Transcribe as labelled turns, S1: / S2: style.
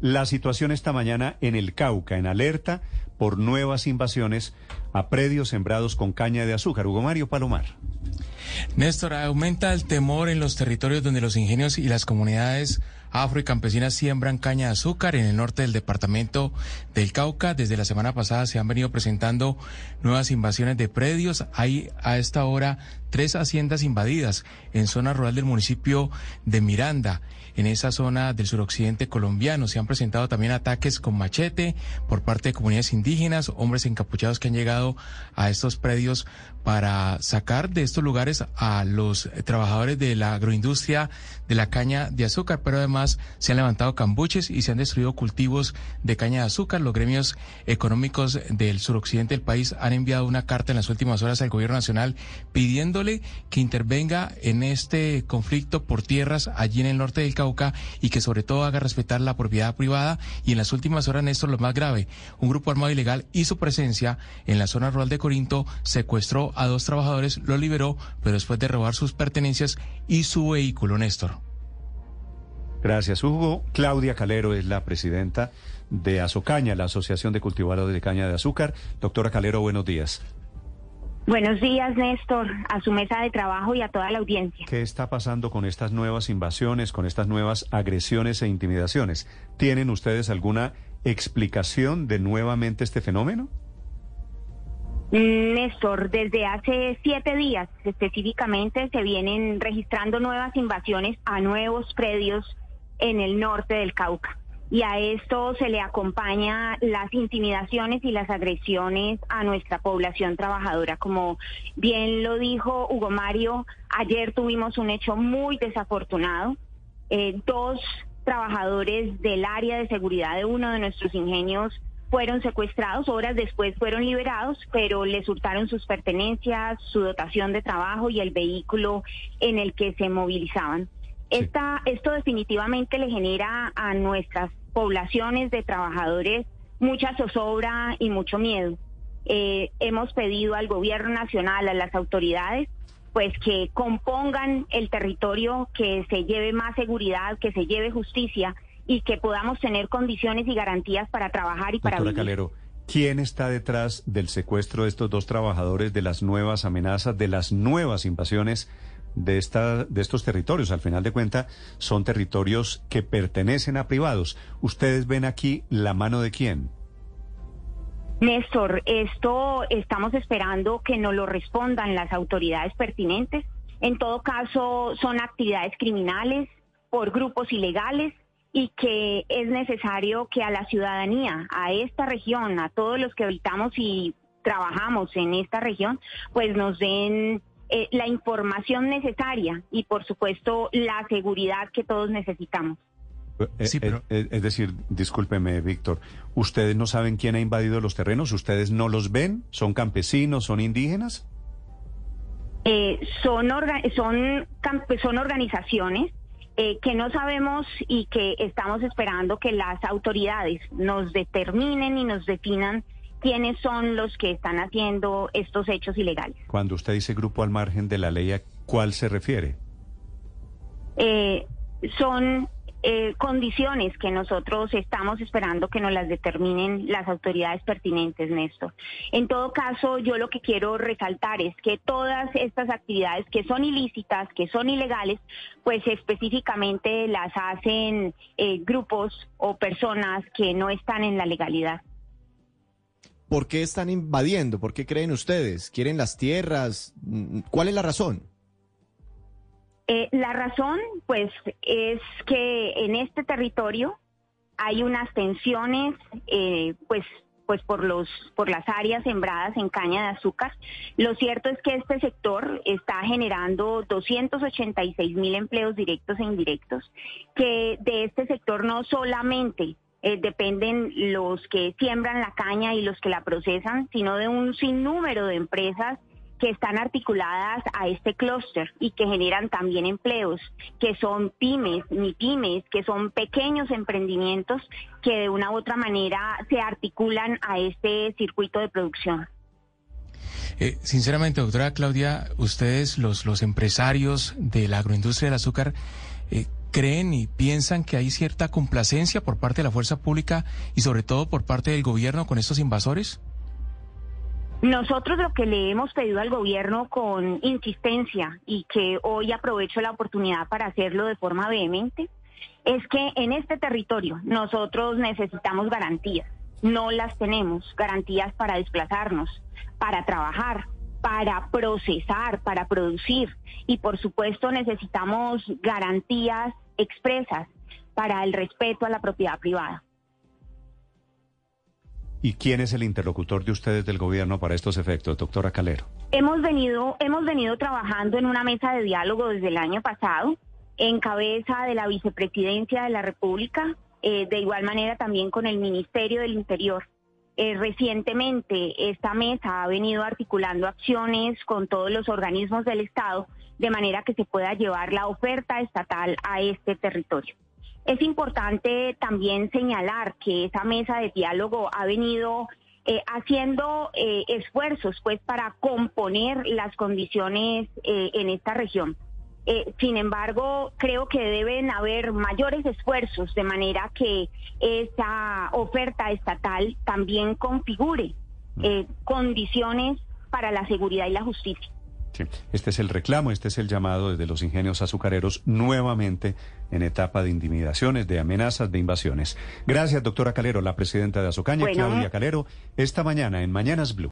S1: La situación esta mañana en el Cauca, en alerta por nuevas invasiones a predios sembrados con caña de azúcar. Hugo Mario Palomar.
S2: Néstor, aumenta el temor en los territorios donde los ingenios y las comunidades afro y campesinas siembran caña de azúcar en el norte del departamento del Cauca. Desde la semana pasada se han venido presentando nuevas invasiones de predios. Hay a esta hora tres haciendas invadidas en zona rural del municipio de Miranda. En esa zona del suroccidente colombiano se han presentado también ataques con machete por parte de comunidades indígenas, hombres encapuchados que han llegado a estos predios para sacar de estos lugares a los trabajadores de la agroindustria de la caña de azúcar, pero además se han levantado cambuches y se han destruido cultivos de caña de azúcar. Los gremios económicos del suroccidente del país han enviado una carta en las últimas horas al gobierno nacional pidiéndole que intervenga en este conflicto por tierras allí en el norte del Cauca y que sobre todo haga respetar la propiedad privada y en las últimas horas, Néstor, lo más grave, un grupo armado ilegal hizo presencia en la zona rural de Corinto, secuestró a dos trabajadores, lo liberó, pero después de robar sus pertenencias y su vehículo, Néstor.
S1: Gracias, Hugo. Claudia Calero es la presidenta de Azocaña, la Asociación de Cultivadores de Caña de Azúcar. Doctora Calero, buenos días.
S3: Buenos días, Néstor, a su mesa de trabajo y a toda la audiencia.
S1: ¿Qué está pasando con estas nuevas invasiones, con estas nuevas agresiones e intimidaciones? ¿Tienen ustedes alguna explicación de nuevamente este fenómeno?
S3: Néstor, desde hace siete días específicamente se vienen registrando nuevas invasiones a nuevos predios en el norte del Cauca. Y a esto se le acompaña las intimidaciones y las agresiones a nuestra población trabajadora. Como bien lo dijo Hugo Mario, ayer tuvimos un hecho muy desafortunado. Eh, dos trabajadores del área de seguridad de uno de nuestros ingenios fueron secuestrados, horas después fueron liberados, pero les hurtaron sus pertenencias, su dotación de trabajo y el vehículo en el que se movilizaban. Esta, esto definitivamente le genera a nuestras poblaciones de trabajadores mucha zozobra y mucho miedo. Eh, hemos pedido al gobierno nacional, a las autoridades, pues que compongan el territorio, que se lleve más seguridad, que se lleve justicia y que podamos tener condiciones y garantías para trabajar y para
S1: Doctora Calero, ¿quién está detrás del secuestro de estos dos trabajadores, de las nuevas amenazas, de las nuevas invasiones de, esta, de estos territorios? Al final de cuentas, son territorios que pertenecen a privados. ¿Ustedes ven aquí la mano de quién?
S3: Néstor, esto estamos esperando que nos lo respondan las autoridades pertinentes. En todo caso, son actividades criminales por grupos ilegales y que es necesario que a la ciudadanía, a esta región, a todos los que habitamos y trabajamos en esta región, pues nos den eh, la información necesaria y por supuesto la seguridad que todos necesitamos.
S1: Eh, sí, eh, es decir, discúlpeme, Víctor, ¿ustedes no saben quién ha invadido los terrenos? ¿Ustedes no los ven? ¿Son campesinos? ¿Son indígenas?
S3: son, son, son organizaciones eh, que no sabemos y que estamos esperando que las autoridades nos determinen y nos definan quiénes son los que están haciendo estos hechos ilegales.
S1: Cuando usted dice grupo al margen de la ley, ¿a cuál se refiere?
S3: Eh, son eh, condiciones que nosotros estamos esperando que nos las determinen las autoridades pertinentes, Néstor. En todo caso, yo lo que quiero resaltar es que todas estas actividades que son ilícitas, que son ilegales, pues específicamente las hacen eh, grupos o personas que no están en la legalidad.
S4: ¿Por qué están invadiendo? ¿Por qué creen ustedes? ¿Quieren las tierras? ¿Cuál es la razón?
S3: Eh, la razón, pues, es que en este territorio hay unas tensiones, eh, pues, pues por los por las áreas sembradas en caña de azúcar. Lo cierto es que este sector está generando 286 mil empleos directos e indirectos, que de este sector no solamente eh, dependen los que siembran la caña y los que la procesan, sino de un sinnúmero de empresas que están articuladas a este clúster y que generan también empleos, que son pymes, ni pymes, que son pequeños emprendimientos que de una u otra manera se articulan a este circuito de producción.
S2: Eh, sinceramente, doctora Claudia, ustedes, los, los empresarios de la agroindustria del azúcar, eh, creen y piensan que hay cierta complacencia por parte de la fuerza pública y sobre todo por parte del gobierno con estos invasores?
S3: Nosotros lo que le hemos pedido al gobierno con insistencia y que hoy aprovecho la oportunidad para hacerlo de forma vehemente es que en este territorio nosotros necesitamos garantías. No las tenemos, garantías para desplazarnos, para trabajar, para procesar, para producir y por supuesto necesitamos garantías expresas para el respeto a la propiedad privada.
S1: ¿Y quién es el interlocutor de ustedes del gobierno para estos efectos, doctora Calero?
S3: Hemos venido, hemos venido trabajando en una mesa de diálogo desde el año pasado, en cabeza de la vicepresidencia de la República, eh, de igual manera también con el Ministerio del Interior. Eh, recientemente esta mesa ha venido articulando acciones con todos los organismos del Estado de manera que se pueda llevar la oferta estatal a este territorio. Es importante también señalar que esa mesa de diálogo ha venido eh, haciendo eh, esfuerzos pues para componer las condiciones en esta región. Sin embargo, creo que deben haber mayores esfuerzos de manera que esa oferta estatal también configure mm. condiciones para la seguridad y la justicia.
S1: Este es el reclamo, este es el llamado desde los ingenios azucareros nuevamente en etapa de intimidaciones, de amenazas, de invasiones. Gracias, doctora Calero, la presidenta de Azucaña, Claudia Calero, esta mañana en Mañanas Blue.